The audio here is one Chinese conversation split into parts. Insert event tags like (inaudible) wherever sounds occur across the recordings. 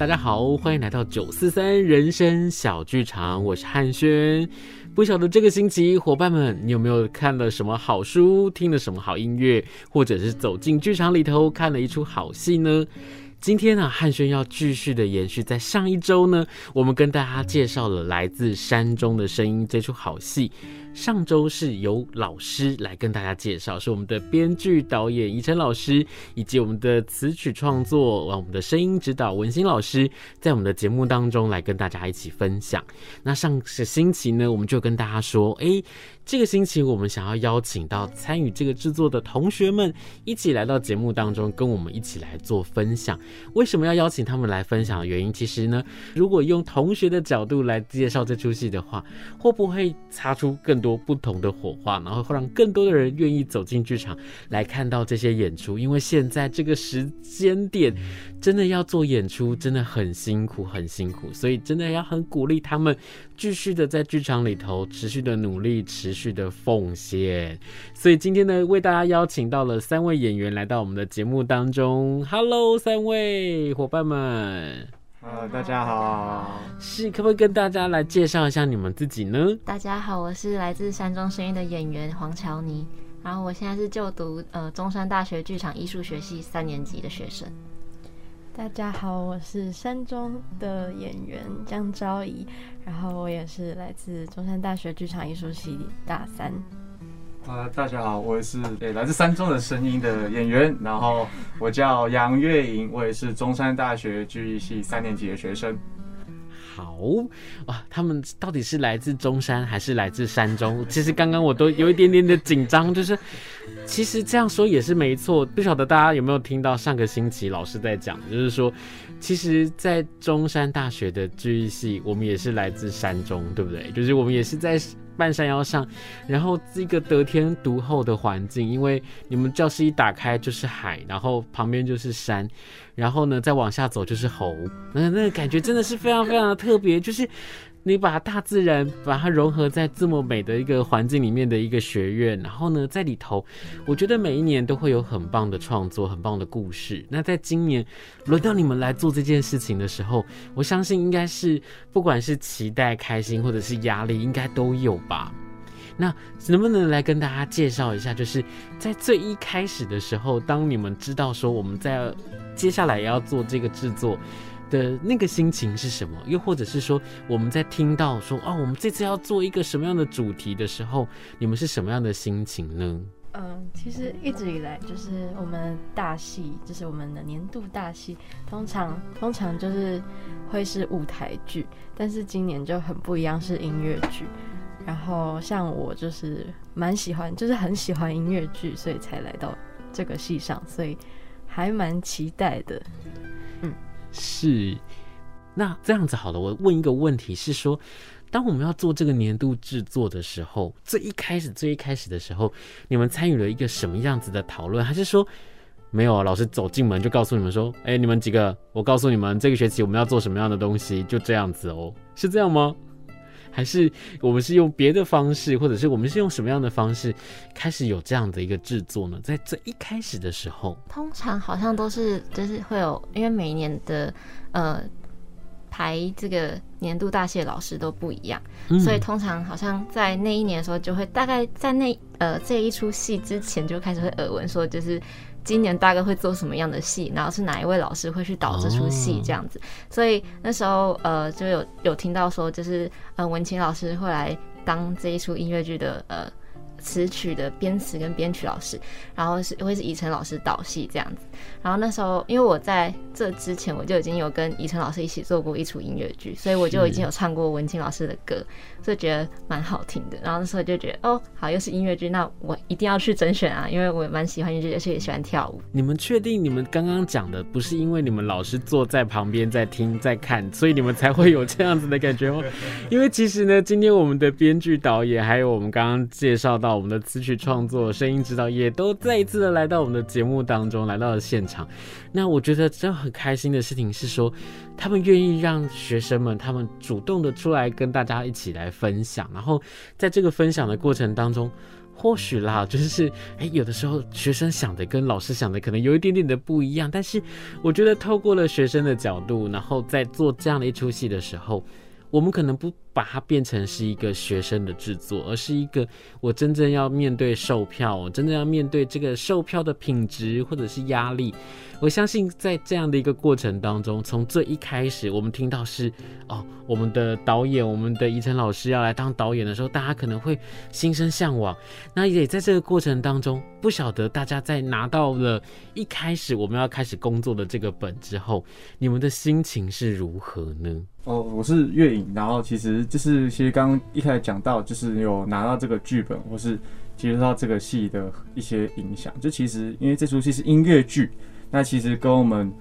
大家好，欢迎来到九四三人生小剧场，我是汉轩。不晓得这个星期伙伴们，你有没有看了什么好书，听了什么好音乐，或者是走进剧场里头看了一出好戏呢？今天呢，汉轩要继续的延续，在上一周呢，我们跟大家介绍了来自山中的声音这出好戏。上周是由老师来跟大家介绍，是我们的编剧导演怡晨老师，以及我们的词曲创作，我们的声音指导文心老师，在我们的节目当中来跟大家一起分享。那上个星期呢，我们就跟大家说，诶，这个星期我们想要邀请到参与这个制作的同学们一起来到节目当中，跟我们一起来做分享。为什么要邀请他们来分享原因，其实呢，如果用同学的角度来介绍这出戏的话，会不会擦出更多不同的火花，然后会让更多的人愿意走进剧场来看到这些演出。因为现在这个时间点，真的要做演出，真的很辛苦，很辛苦，所以真的要很鼓励他们继续的在剧场里头持续的努力，持续的奉献。所以今天呢，为大家邀请到了三位演员来到我们的节目当中。Hello，三位伙伴们。呃，大家好，是可不可以跟大家来介绍一下你们自己呢？大家好，我是来自山中声音的演员黄乔妮，然后我现在是就读呃中山大学剧场艺术学系三年级的学生。大家好，我是山中的演员江昭仪，然后我也是来自中山大学剧场艺术系大三。啊、大家好，我是诶、来自山中的声音的演员，然后我叫杨月莹，我也是中山大学剧艺系三年级的学生。好哇，他们到底是来自中山还是来自山中？其实刚刚我都有一点点的紧张，就是其实这样说也是没错。不晓得大家有没有听到上个星期老师在讲，就是说，其实，在中山大学的剧艺系，我们也是来自山中，对不对？就是我们也是在。半山腰上，然后这个得天独厚的环境，因为你们教室一打开就是海，然后旁边就是山，然后呢再往下走就是猴，那那个感觉真的是非常非常的特别，就是。你把大自然把它融合在这么美的一个环境里面的一个学院，然后呢，在里头，我觉得每一年都会有很棒的创作，很棒的故事。那在今年轮到你们来做这件事情的时候，我相信应该是不管是期待、开心或者是压力，应该都有吧。那能不能来跟大家介绍一下，就是在最一开始的时候，当你们知道说我们在接下来要做这个制作。的那个心情是什么？又或者是说，我们在听到说哦，我们这次要做一个什么样的主题的时候，你们是什么样的心情呢？嗯，其实一直以来就是我们大戏，就是我们的年度大戏，通常通常就是会是舞台剧，但是今年就很不一样，是音乐剧。然后像我就是蛮喜欢，就是很喜欢音乐剧，所以才来到这个戏上，所以还蛮期待的。是，那这样子好了，我问一个问题是说，当我们要做这个年度制作的时候，最一开始最一开始的时候，你们参与了一个什么样子的讨论？还是说没有啊？老师走进门就告诉你们说，哎，你们几个，我告诉你们，这个学期我们要做什么样的东西，就这样子哦，是这样吗？还是我们是用别的方式，或者是我们是用什么样的方式开始有这样的一个制作呢？在这一开始的时候，通常好像都是就是会有，因为每一年的呃排这个年度大戏的老师都不一样，嗯，所以通常好像在那一年的时候，就会大概在那呃这一出戏之前就开始会耳闻说，就是。今年大概会做什么样的戏？然后是哪一位老师会去导这出戏？这样子，所以那时候呃就有有听到说，就是呃文琴老师会来当这一出音乐剧的呃。词曲的编词跟编曲老师，然后是会是以晨老师导戏这样子。然后那时候，因为我在这之前我就已经有跟怡晨老师一起做过一出音乐剧，所以我就已经有唱过文清老师的歌，所以觉得蛮好听的。然后那时候就觉得，哦，好，又是音乐剧，那我一定要去甄选啊，因为我蛮喜欢音乐剧，而且也喜欢跳舞。你们确定你们刚刚讲的不是因为你们老师坐在旁边在听在看，所以你们才会有这样子的感觉吗？(laughs) 因为其实呢，今天我们的编剧导演还有我们刚刚介绍到。我们的词曲创作、声音指导也都再一次的来到我们的节目当中，来到了现场。那我觉得真很开心的事情是说，他们愿意让学生们他们主动的出来跟大家一起来分享，然后在这个分享的过程当中，或许啦，就是哎、有的时候学生想的跟老师想的可能有一点点的不一样，但是我觉得透过了学生的角度，然后在做这样的一出戏的时候，我们可能不把它变成是一个学生的制作，而是一个我真正要面对售票，我真正要面对这个售票的品质或者是压力。我相信在这样的一个过程当中，从最一开始我们听到是哦，我们的导演，我们的怡辰老师要来当导演的时候，大家可能会心生向往。那也在这个过程当中，不晓得大家在拿到了一开始我们要开始工作的这个本之后，你们的心情是如何呢？哦，我是月影，然后其实就是其实刚刚一开始讲到，就是有拿到这个剧本或是接触到这个戏的一些影响。就其实因为这出戏是音乐剧。那其实跟我们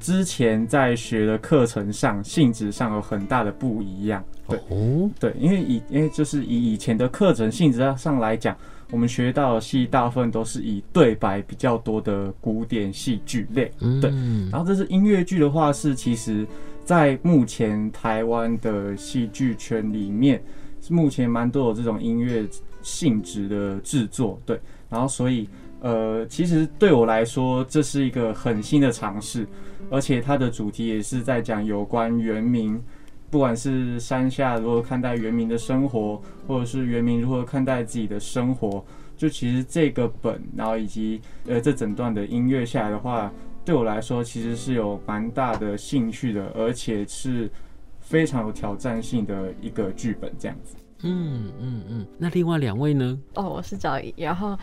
之前在学的课程上性质上有很大的不一样，对，对，因为以因为就是以以前的课程性质上来讲，我们学到的戏大部分都是以对白比较多的古典戏剧类，对，然后这是音乐剧的话，是其实在目前台湾的戏剧圈里面，目前蛮多有这种音乐性质的制作，对，然后所以。呃，其实对我来说，这是一个很新的尝试，而且它的主题也是在讲有关原民，不管是山下如何看待原民的生活，或者是原民如何看待自己的生活。就其实这个本，然后以及呃这整段的音乐下来的话，对我来说其实是有蛮大的兴趣的，而且是非常有挑战性的一个剧本，这样子。嗯嗯嗯。那另外两位呢？哦，我是赵怡，然后。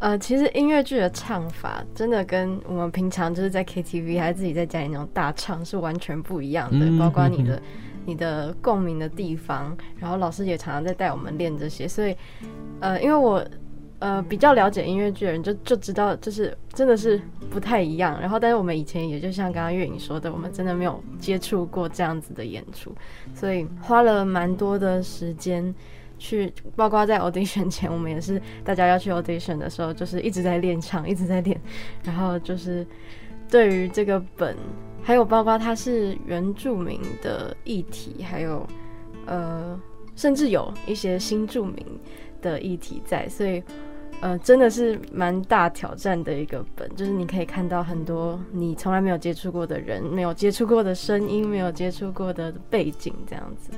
呃，其实音乐剧的唱法真的跟我们平常就是在 KTV 还是自己在家里那种大唱是完全不一样的，嗯、包括你的、嗯、你的共鸣的地方，然后老师也常常在带我们练这些，所以呃，因为我呃比较了解音乐剧的人就就知道，就是真的是不太一样。然后，但是我们以前也就像刚刚月影说的，我们真的没有接触过这样子的演出，所以花了蛮多的时间。去，包括在 audition 前，我们也是大家要去 audition 的时候，就是一直在练唱，一直在练。然后就是对于这个本，还有包括它是原住民的议题，还有呃，甚至有一些新住民的议题在，所以呃，真的是蛮大挑战的一个本。就是你可以看到很多你从来没有接触过的人，没有接触过的声音，没有接触过的背景，这样子。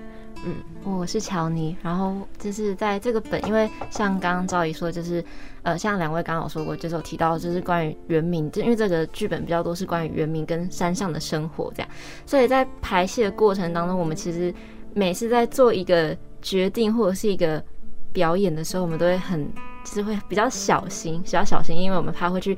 嗯，我是乔妮，然后就是在这个本，因为像刚刚赵姨说，就是呃，像两位刚刚有说过，就是有提到就是关于原民，就因为这个剧本比较多是关于原民跟山上的生活这样，所以在排戏的过程当中，我们其实每次在做一个决定或者是一个表演的时候，我们都会很其实会比较小心，比较小心，因为我们怕会去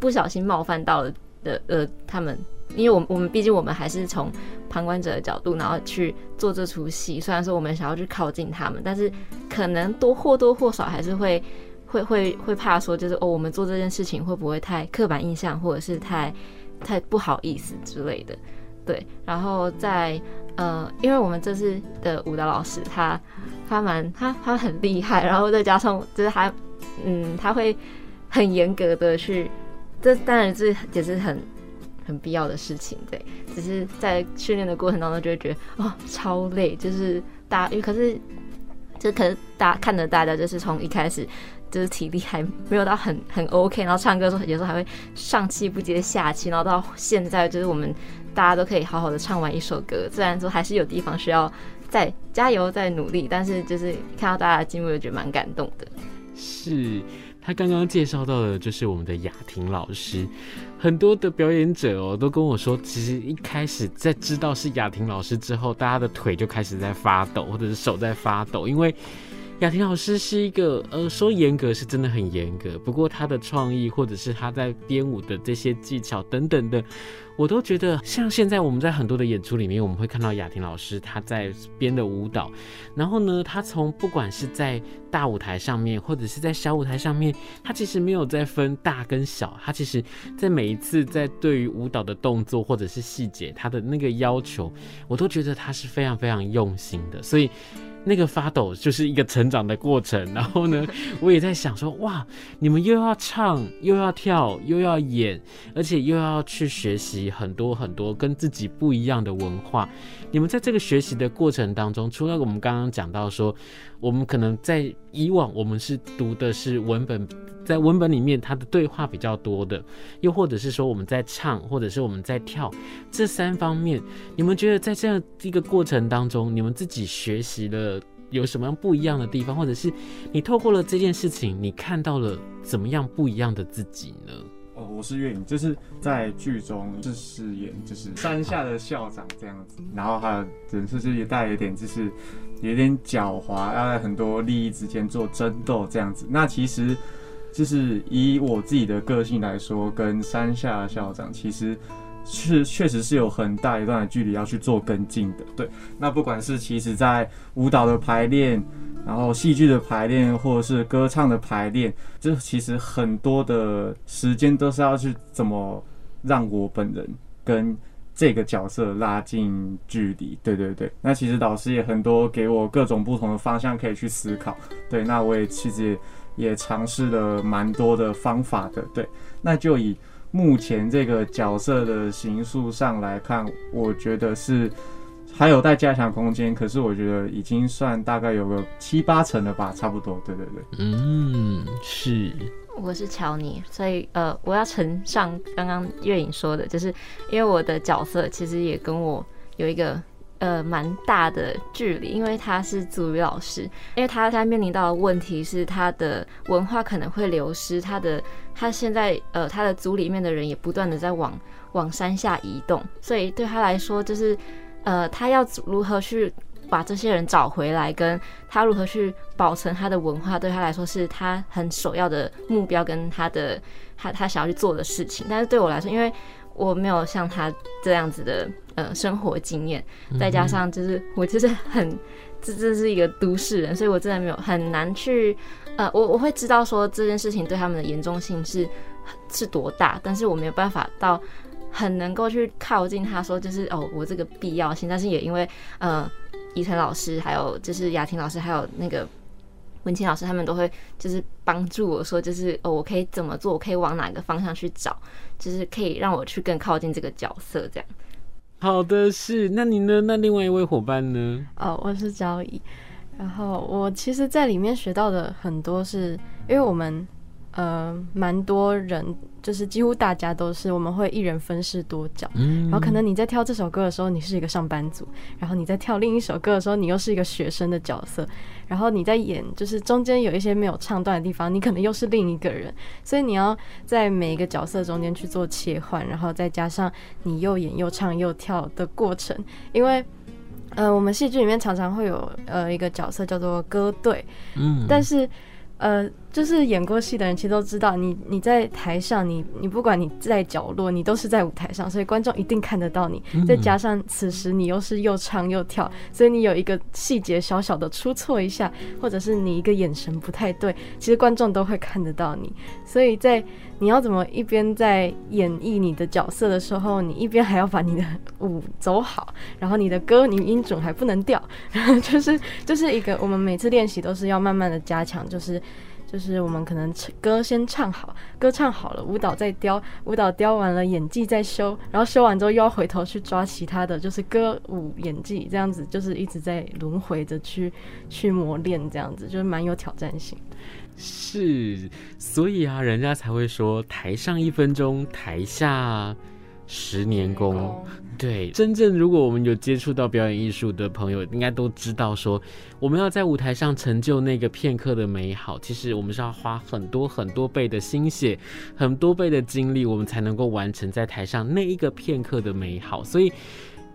不小心冒犯到的呃他们。因为我们我们毕竟我们还是从旁观者的角度，然后去做这出戏。虽然说我们想要去靠近他们，但是可能多或多或少还是会会会会怕说，就是哦，我们做这件事情会不会太刻板印象，或者是太太不好意思之类的。对，然后在呃，因为我们这次的舞蹈老师他他蛮他他很厉害，然后再加上就是他嗯，他会很严格的去，这当然这也是很。很必要的事情，对，只是在训练的过程当中就会觉得哦超累，就是大，因为可是就可是大家看着大家就是从一开始就是体力还没有到很很 OK，然后唱歌的时候有时候还会上气不接下气，然后到现在就是我们大家都可以好好的唱完一首歌，虽然说还是有地方需要在加油在努力，但是就是看到大家的进步，就觉得蛮感动的。是。他刚刚介绍到的就是我们的雅婷老师，很多的表演者哦都跟我说，其实一开始在知道是雅婷老师之后，大家的腿就开始在发抖，或者是手在发抖，因为。雅婷老师是一个，呃，说严格是真的很严格，不过他的创意或者是他在编舞的这些技巧等等的，我都觉得像现在我们在很多的演出里面，我们会看到雅婷老师他在编的舞蹈，然后呢，他从不管是在大舞台上面或者是在小舞台上面，他其实没有在分大跟小，他其实在每一次在对于舞蹈的动作或者是细节，他的那个要求，我都觉得他是非常非常用心的，所以。那个发抖就是一个成长的过程。然后呢，(laughs) 我也在想说，哇，你们又要唱，又要跳，又要演，而且又要去学习很多很多跟自己不一样的文化。你们在这个学习的过程当中，除了我们刚刚讲到说，我们可能在以往我们是读的是文本。在文本里面，它的对话比较多的，又或者是说我们在唱，或者是我们在跳，这三方面，你们觉得在这样一个过程当中，你们自己学习了有什么样不一样的地方，或者是你透过了这件事情，你看到了怎么样不一样的自己呢？哦，我是岳影，就是在剧中是饰演就是山下的校长这样子，然后还有人设就也带一点就是有点狡猾，要在很多利益之间做争斗这样子，那其实。就是以我自己的个性来说，跟山下的校长其实是确实是有很大一段的距离要去做跟进的。对，那不管是其实在舞蹈的排练，然后戏剧的排练，或者是歌唱的排练，这其实很多的时间都是要去怎么让我本人跟这个角色拉近距离。对对对，那其实导师也很多给我各种不同的方向可以去思考。对，那我也其实也。也尝试了蛮多的方法的，对。那就以目前这个角色的形塑上来看，我觉得是还有待加强空间。可是我觉得已经算大概有个七八成了吧，差不多。对对对，嗯，是。我是乔尼，所以呃，我要承上刚刚月影说的，就是因为我的角色其实也跟我有一个。呃，蛮大的距离，因为他是族语老师，因为他在面临到的问题是他的文化可能会流失，他的他现在呃他的族里面的人也不断的在往往山下移动，所以对他来说就是呃他要如何去把这些人找回来，跟他如何去保存他的文化，对他来说是他很首要的目标跟他的他他想要去做的事情，但是对我来说，因为我没有像他这样子的呃生活经验，再加上就是我就是很 (laughs) 这这是一个都市人，所以我真的没有很难去呃我我会知道说这件事情对他们的严重性是是多大，但是我没有办法到很能够去靠近他说就是哦我这个必要性，但是也因为呃宜晨老师还有就是雅婷老师还有那个。文清老师他们都会就是帮助我说，就是哦，我可以怎么做？我可以往哪个方向去找？就是可以让我去更靠近这个角色，这样。好的，是。那你呢？那另外一位伙伴呢？哦，我是焦怡。然后我其实，在里面学到的很多是，因为我们。呃，蛮多人，就是几乎大家都是，我们会一人分饰多角，嗯，然后可能你在跳这首歌的时候，你是一个上班族，然后你在跳另一首歌的时候，你又是一个学生的角色，然后你在演，就是中间有一些没有唱段的地方，你可能又是另一个人，所以你要在每一个角色中间去做切换，然后再加上你又演又唱又跳的过程，因为，呃，我们戏剧里面常常会有呃一个角色叫做歌队，嗯，但是。呃，就是演过戏的人其实都知道你，你你在台上，你你不管你在角落，你都是在舞台上，所以观众一定看得到你。再加上此时你又是又唱又跳，所以你有一个细节小小的出错一下，或者是你一个眼神不太对，其实观众都会看得到你。所以在你要怎么一边在演绎你的角色的时候，你一边还要把你的舞走好，然后你的歌你音准还不能掉，然后就是就是一个我们每次练习都是要慢慢的加强，就是。就是我们可能歌先唱好，歌唱好了，舞蹈再雕，舞蹈雕完了，演技再修，然后修完之后又要回头去抓其他的，就是歌舞演技这样子，就是一直在轮回着去去磨练，这样子就是蛮有挑战性。是，所以啊，人家才会说台上一分钟，台下。十年功，对，真正如果我们有接触到表演艺术的朋友，应该都知道说，我们要在舞台上成就那个片刻的美好，其实我们是要花很多很多倍的心血，很多倍的精力，我们才能够完成在台上那一个片刻的美好，所以。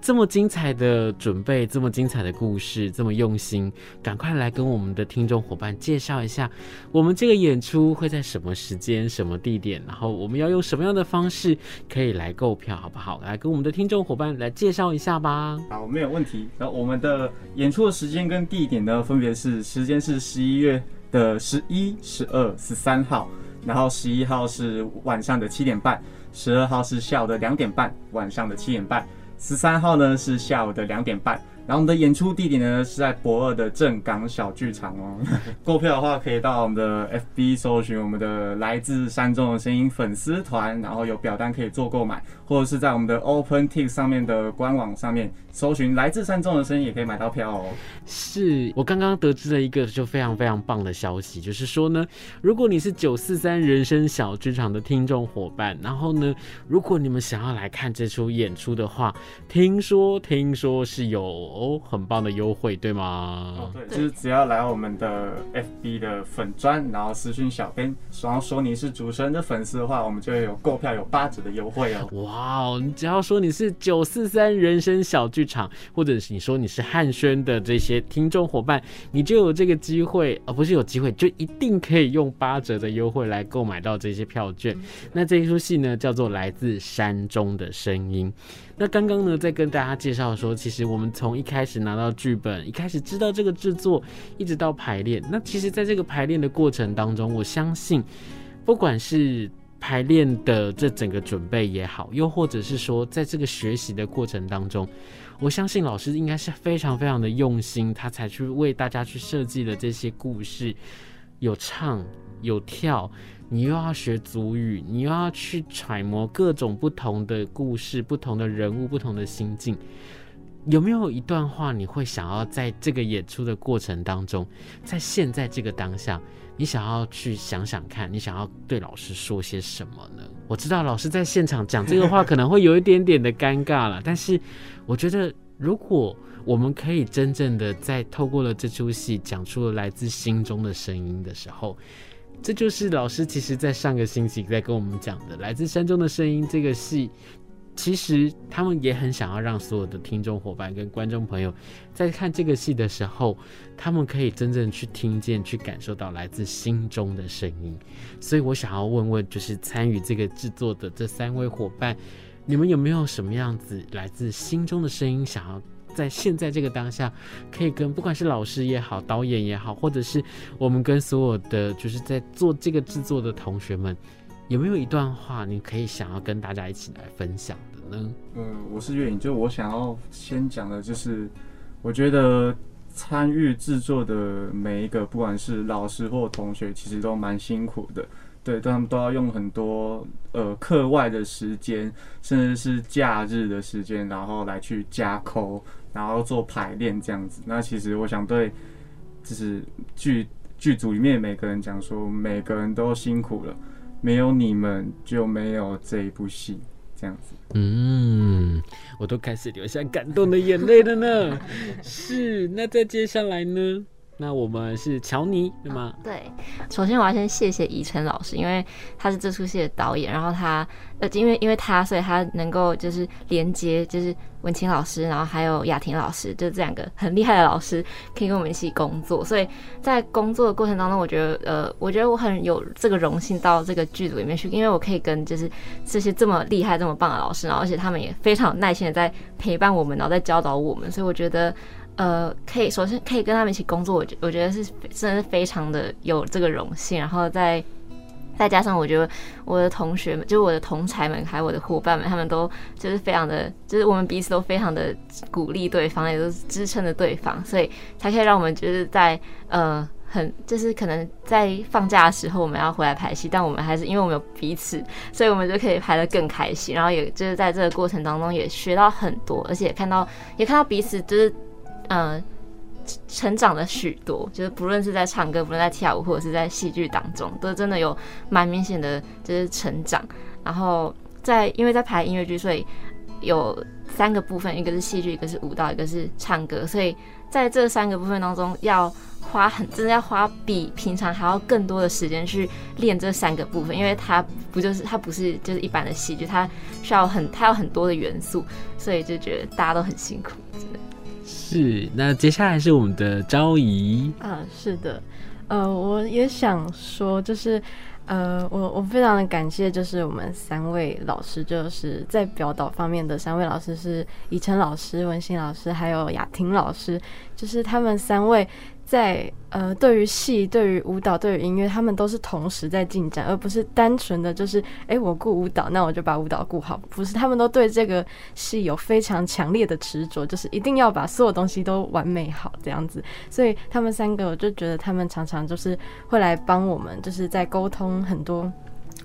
这么精彩的准备，这么精彩的故事，这么用心，赶快来跟我们的听众伙伴介绍一下，我们这个演出会在什么时间、什么地点，然后我们要用什么样的方式可以来购票，好不好？来跟我们的听众伙伴来介绍一下吧。好，没有问题。然后我们的演出的时间跟地点呢，分别是时间是十一月的十一、十二、十三号，然后十一号是晚上的七点半，十二号是下午的两点半，晚上的七点半。十三号呢是下午的两点半，然后我们的演出地点呢是在博二的正港小剧场哦。(laughs) 购票的话可以到我们的 FB 搜寻我们的来自山中的声音粉丝团，然后有表单可以做购买，或者是在我们的 OpenTix 上面的官网上面搜寻来自山中的声音也可以买到票哦。是我刚刚得知了一个就非常非常棒的消息，就是说呢，如果你是九四三人生小剧场的听众伙伴，然后呢，如果你们想要来看这出演出的话，听说听说是有。哦，很棒的优惠，对吗？哦，对，就是只要来我们的 FB 的粉砖，然后私讯小编，然后说你是主持人的粉丝的话，我们就会有购票有八折的优惠哦。哇哦，你只要说你是九四三人生小剧场，或者是你说你是汉轩的这些听众伙伴，你就有这个机会，而不是有机会，就一定可以用八折的优惠来购买到这些票券。那这一出戏呢，叫做《来自山中的声音》。那刚刚呢，在跟大家介绍说，其实我们从一一开始拿到剧本，一开始知道这个制作，一直到排练。那其实，在这个排练的过程当中，我相信，不管是排练的这整个准备也好，又或者是说，在这个学习的过程当中，我相信老师应该是非常非常的用心，他才去为大家去设计了这些故事，有唱有跳。你又要学足语，你又要去揣摩各种不同的故事、不同的人物、不同的心境。有没有一段话你会想要在这个演出的过程当中，在现在这个当下，你想要去想想看，你想要对老师说些什么呢？我知道老师在现场讲这个话可能会有一点点的尴尬了，但是我觉得如果我们可以真正的在透过了这出戏讲出了来自心中的声音的时候。这就是老师其实，在上个星期在跟我们讲的《来自山中的声音》这个戏，其实他们也很想要让所有的听众伙伴跟观众朋友，在看这个戏的时候，他们可以真正去听见、去感受到来自心中的声音。所以我想要问问，就是参与这个制作的这三位伙伴，你们有没有什么样子来自心中的声音想要？在现在这个当下，可以跟不管是老师也好，导演也好，或者是我们跟所有的就是在做这个制作的同学们，有没有一段话你可以想要跟大家一起来分享的呢？嗯，我是月影，就我想要先讲的就是，我觉得参与制作的每一个，不管是老师或同学，其实都蛮辛苦的。对，他们都要用很多呃课外的时间，甚至是假日的时间，然后来去加扣，然后做排练这样子。那其实我想对，就是剧剧组里面每个人讲说，每个人都辛苦了，没有你们就没有这一部戏这样子。嗯，我都开始流下感动的眼泪了呢。是，那再接下来呢？那我们是乔尼，对吗？对，首先我要先谢谢宜晨老师，因为他是这出戏的导演，然后他呃，因为因为他，所以他能够就是连接，就是文清老师，然后还有雅婷老师，就这两个很厉害的老师，可以跟我们一起工作。所以在工作的过程当中，我觉得呃，我觉得我很有这个荣幸到这个剧组里面去，因为我可以跟就是这些这么厉害、这么棒的老师，然后而且他们也非常耐心的在陪伴我们，然后在教导我们，所以我觉得。呃，可以首先可以跟他们一起工作，我觉我觉得是真的是非常的有这个荣幸，然后再再加上我觉得我的同学们，就是我的同才们，还有我的伙伴们，他们都就是非常的，就是我们彼此都非常的鼓励对方，也都是支撑着对方，所以才可以让我们就是在呃很就是可能在放假的时候我们要回来排戏，但我们还是因为我们有彼此，所以我们就可以排得更开心，然后也就是在这个过程当中也学到很多，而且看到也看到彼此就是。嗯，成长了许多，就是不论是在唱歌，不论在跳舞，或者是在戏剧当中，都真的有蛮明显的，就是成长。然后在因为在排音乐剧，所以有三个部分，一个是戏剧，一个是舞蹈，一个是唱歌。所以在这三个部分当中，要花很真的要花比平常还要更多的时间去练这三个部分，因为它不就是它不是就是一般的戏剧，它需要很它有很多的元素，所以就觉得大家都很辛苦，真的。是，那接下来是我们的昭仪。啊，是的，呃，我也想说，就是，呃，我我非常的感谢，就是我们三位老师，就是在表导方面的三位老师是以晨老师、文心老师，还有雅婷老师，就是他们三位在呃，对于戏、对于舞蹈、对于音乐，他们都是同时在进展，而不是单纯的就是，哎，我顾舞蹈，那我就把舞蹈顾好。不是，他们都对这个戏有非常强烈的执着，就是一定要把所有东西都完美好这样子。所以他们三个，我就觉得他们常常就是会来帮我们，就是在沟通很多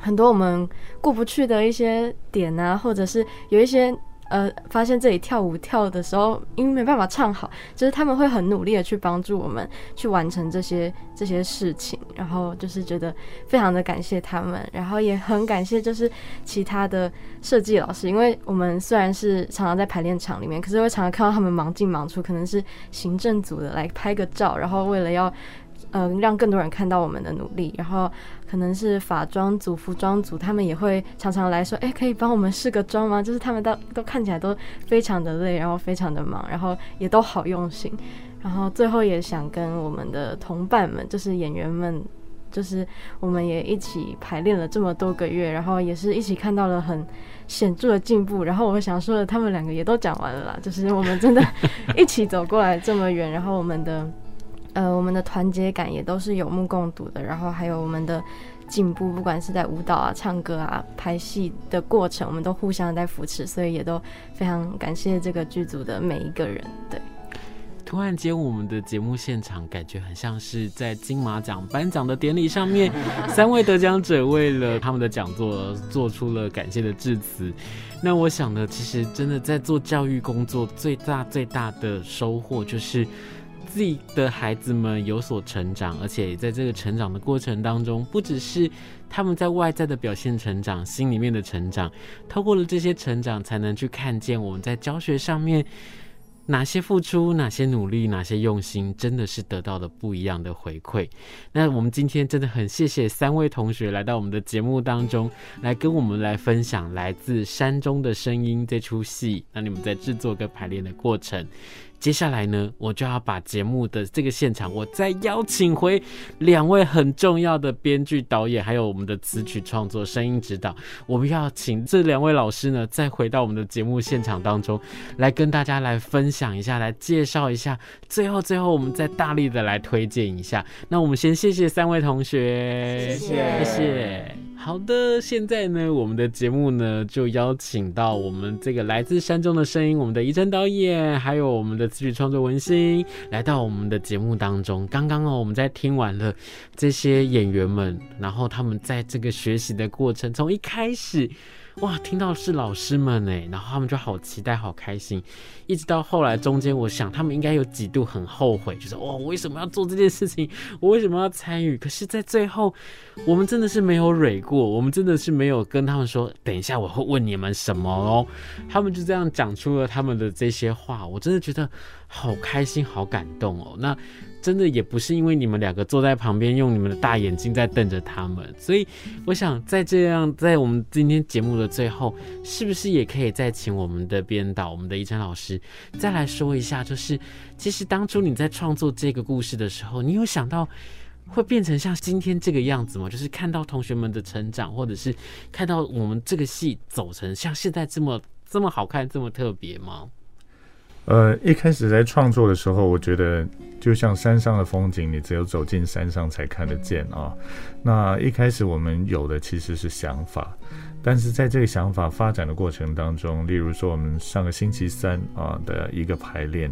很多我们过不去的一些点啊，或者是有一些。呃，发现这里跳舞跳的时候，因为没办法唱好，就是他们会很努力的去帮助我们去完成这些这些事情，然后就是觉得非常的感谢他们，然后也很感谢就是其他的设计老师，因为我们虽然是常常在排练场里面，可是会常常看到他们忙进忙出，可能是行政组的来拍个照，然后为了要。嗯、让更多人看到我们的努力，然后可能是法妆组、服装组，他们也会常常来说：“哎，可以帮我们试个妆吗？”就是他们都都看起来都非常的累，然后非常的忙，然后也都好用心。然后最后也想跟我们的同伴们，就是演员们，就是我们也一起排练了这么多个月，然后也是一起看到了很显著的进步。然后我想说的，他们两个也都讲完了啦，就是我们真的 (laughs) 一起走过来这么远，然后我们的。呃，我们的团结感也都是有目共睹的，然后还有我们的进步，不管是在舞蹈啊、唱歌啊、拍戏的过程，我们都互相在扶持，所以也都非常感谢这个剧组的每一个人。对，突然间，我们的节目现场感觉很像是在金马奖颁奖的典礼上面，三位得奖者为了他们的讲座做出了感谢的致辞。那我想呢，其实真的在做教育工作，最大最大的收获就是。自己的孩子们有所成长，而且在这个成长的过程当中，不只是他们在外在的表现成长，心里面的成长，透过了这些成长，才能去看见我们在教学上面哪些付出、哪些努力、哪些用心，真的是得到了不一样的回馈。那我们今天真的很谢谢三位同学来到我们的节目当中，来跟我们来分享来自山中的声音这出戏。那你们在制作跟排练的过程。接下来呢，我就要把节目的这个现场，我再邀请回两位很重要的编剧、导演，还有我们的词曲创作、声音指导。我们要请这两位老师呢，再回到我们的节目现场当中，来跟大家来分享一下，来介绍一下。最后，最后，我们再大力的来推荐一下。那我们先谢谢三位同学，谢谢，谢谢。好的，现在呢，我们的节目呢就邀请到我们这个来自山中的声音，我们的怡蓁导演，还有我们的词曲创作文心，来到我们的节目当中。刚刚哦，我们在听完了这些演员们，然后他们在这个学习的过程，从一开始。哇，听到是老师们哎，然后他们就好期待、好开心，一直到后来中间，我想他们应该有几度很后悔，就是哇，我为什么要做这件事情？我为什么要参与？可是，在最后，我们真的是没有蕊过，我们真的是没有跟他们说，等一下我会问你们什么哦。他们就这样讲出了他们的这些话，我真的觉得好开心、好感动哦。那。真的也不是因为你们两个坐在旁边用你们的大眼睛在瞪着他们，所以我想在这样在我们今天节目的最后，是不是也可以再请我们的编导我们的怡蓁老师再来说一下，就是其实当初你在创作这个故事的时候，你有想到会变成像今天这个样子吗？就是看到同学们的成长，或者是看到我们这个戏走成像现在这么这么好看、这么特别吗？呃，一开始在创作的时候，我觉得就像山上的风景，你只有走进山上才看得见啊。那一开始我们有的其实是想法，但是在这个想法发展的过程当中，例如说我们上个星期三啊的一个排练，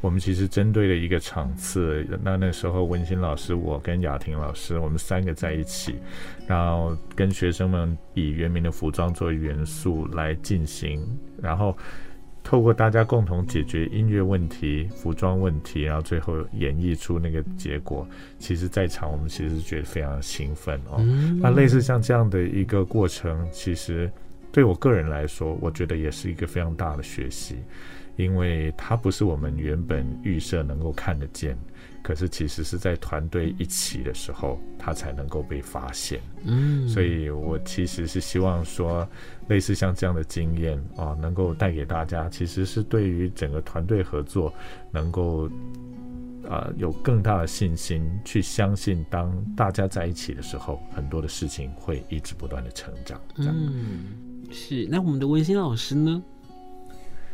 我们其实针对了一个场次，那那时候文心老师、我跟雅婷老师，我们三个在一起，然后跟学生们以原民的服装作为元素来进行，然后。透过大家共同解决音乐问题、服装问题，然后最后演绎出那个结果，其实，在场我们其实觉得非常兴奋哦。那类似像这样的一个过程，其实对我个人来说，我觉得也是一个非常大的学习，因为它不是我们原本预设能够看得见。可是，其实是在团队一起的时候，他才能够被发现。嗯，所以我其实是希望说，类似像这样的经验啊，能够带给大家，其实是对于整个团队合作，能够啊有更大的信心，去相信当大家在一起的时候，很多的事情会一直不断的成长。嗯，是。那我们的文心老师呢？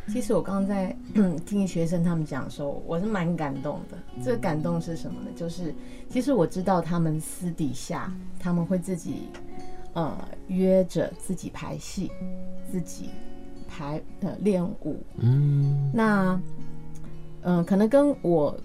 其实我刚刚在 (clears throat) 听学生他们讲的时候，我是蛮感动的。这个感动是什么呢？就是其实我知道他们私底下他们会自己呃约着自己排戏，自己排呃练舞。嗯，那嗯、呃、可能跟我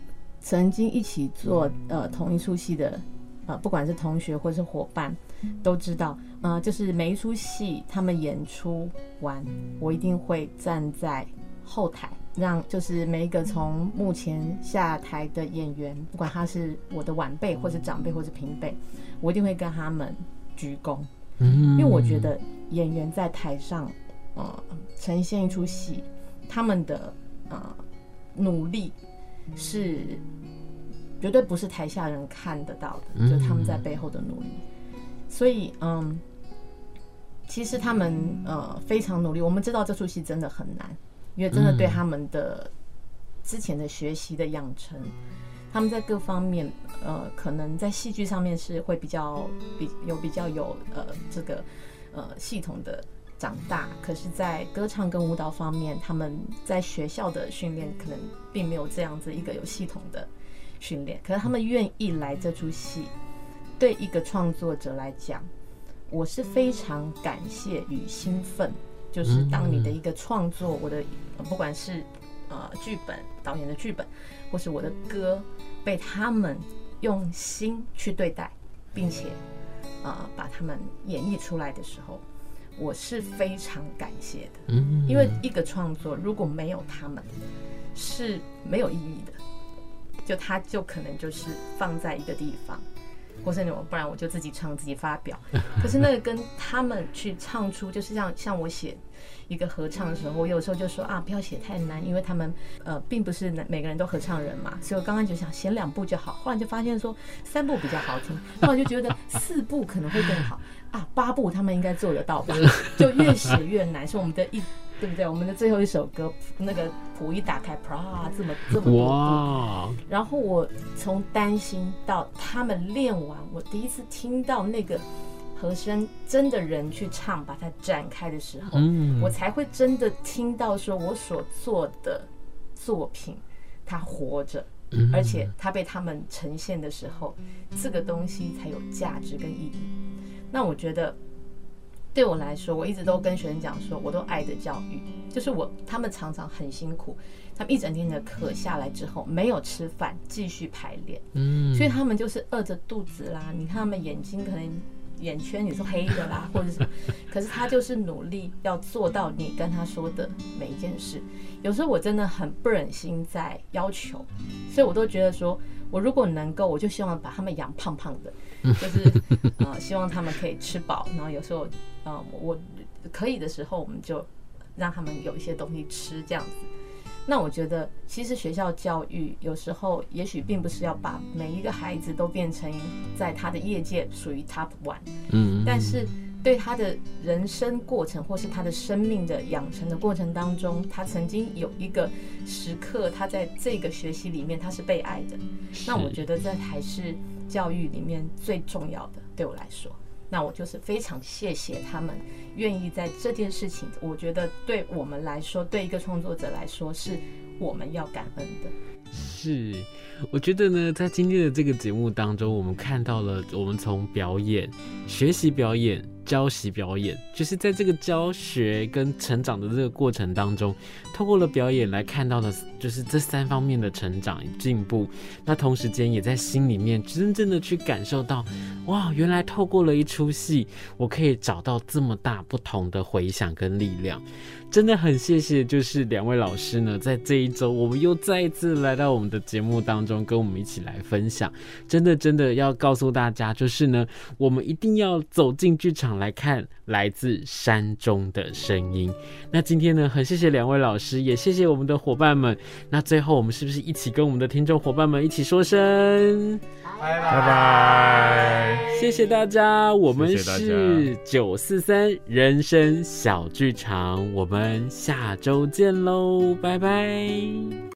曾经一起做呃同一出戏的呃不管是同学或是伙伴都知道。呃，就是每一出戏他们演出完，我一定会站在后台，让就是每一个从目前下台的演员，不管他是我的晚辈或是长辈或者平辈，我一定会跟他们鞠躬。嗯，因为我觉得演员在台上，呃，呈现一出戏，他们的呃努力是绝对不是台下人看得到的，就他们在背后的努力。所以，嗯，其实他们呃非常努力。我们知道这出戏真的很难，因为真的对他们的之前的学习的养成，他们在各方面呃可能在戏剧上面是会比较比有比较有呃这个呃系统的长大，可是，在歌唱跟舞蹈方面，他们在学校的训练可能并没有这样子一个有系统的训练，可是他们愿意来这出戏。对一个创作者来讲，我是非常感谢与兴奋。就是当你的一个创作，我的不管是呃剧本、导演的剧本，或是我的歌，被他们用心去对待，并且呃把他们演绎出来的时候，我是非常感谢的。因为一个创作如果没有他们，是没有意义的。就他就可能就是放在一个地方。或是那种，不然我就自己唱自己发表。可是那个跟他们去唱出，就是像像我写一个合唱的时候，我有时候就说啊，不要写太难，因为他们呃并不是每个人都合唱人嘛。所以我刚刚就想写两部就好，后来就发现说三部比较好听，后来就觉得四部可能会更好啊，八部他们应该做得到吧？(laughs) 就越写越难，是我们的一。对不对？我们的最后一首歌，那个谱一打开，啪，这么这么多。哇！然后我从担心到他们练完，我第一次听到那个和声真的人去唱，把它展开的时候，嗯，我才会真的听到说，我所做的作品它活着，而且它被他们呈现的时候，这个东西才有价值跟意义。那我觉得。对我来说，我一直都跟学生讲说，我都爱的教育，就是我他们常常很辛苦，他们一整天的课下来之后没有吃饭，继续排练，嗯，所以他们就是饿着肚子啦。你看他们眼睛可能眼圈也是黑的啦，或者是，可是他就是努力要做到你跟他说的每一件事。有时候我真的很不忍心在要求，所以我都觉得说，我如果能够，我就希望把他们养胖胖的。就是呃，希望他们可以吃饱，然后有时候，呃，我可以的时候，我们就让他们有一些东西吃，这样子。那我觉得，其实学校教育有时候也许并不是要把每一个孩子都变成在他的业界属于 top one，嗯，但是对他的人生过程或是他的生命的养成的过程当中，他曾经有一个时刻，他在这个学习里面他是被爱的。那我觉得这还是。教育里面最重要的，对我来说，那我就是非常谢谢他们愿意在这件事情。我觉得对我们来说，对一个创作者来说，是我们要感恩的。是，我觉得呢，在今天的这个节目当中，我们看到了我们从表演、学习表演。教习表演，就是在这个教学跟成长的这个过程当中，透过了表演来看到的，就是这三方面的成长与进步。那同时间也在心里面真正的去感受到，哇，原来透过了一出戏，我可以找到这么大不同的回响跟力量。真的很谢谢，就是两位老师呢，在这一周，我们又再一次来到我们的节目当中，跟我们一起来分享。真的，真的要告诉大家，就是呢，我们一定要走进剧场来看来自山中的声音。那今天呢，很谢谢两位老师，也谢谢我们的伙伴们。那最后，我们是不是一起跟我们的听众伙伴们一起说声拜拜拜？谢谢大家，我们是九四三人生小剧场。我们下周见喽，拜拜。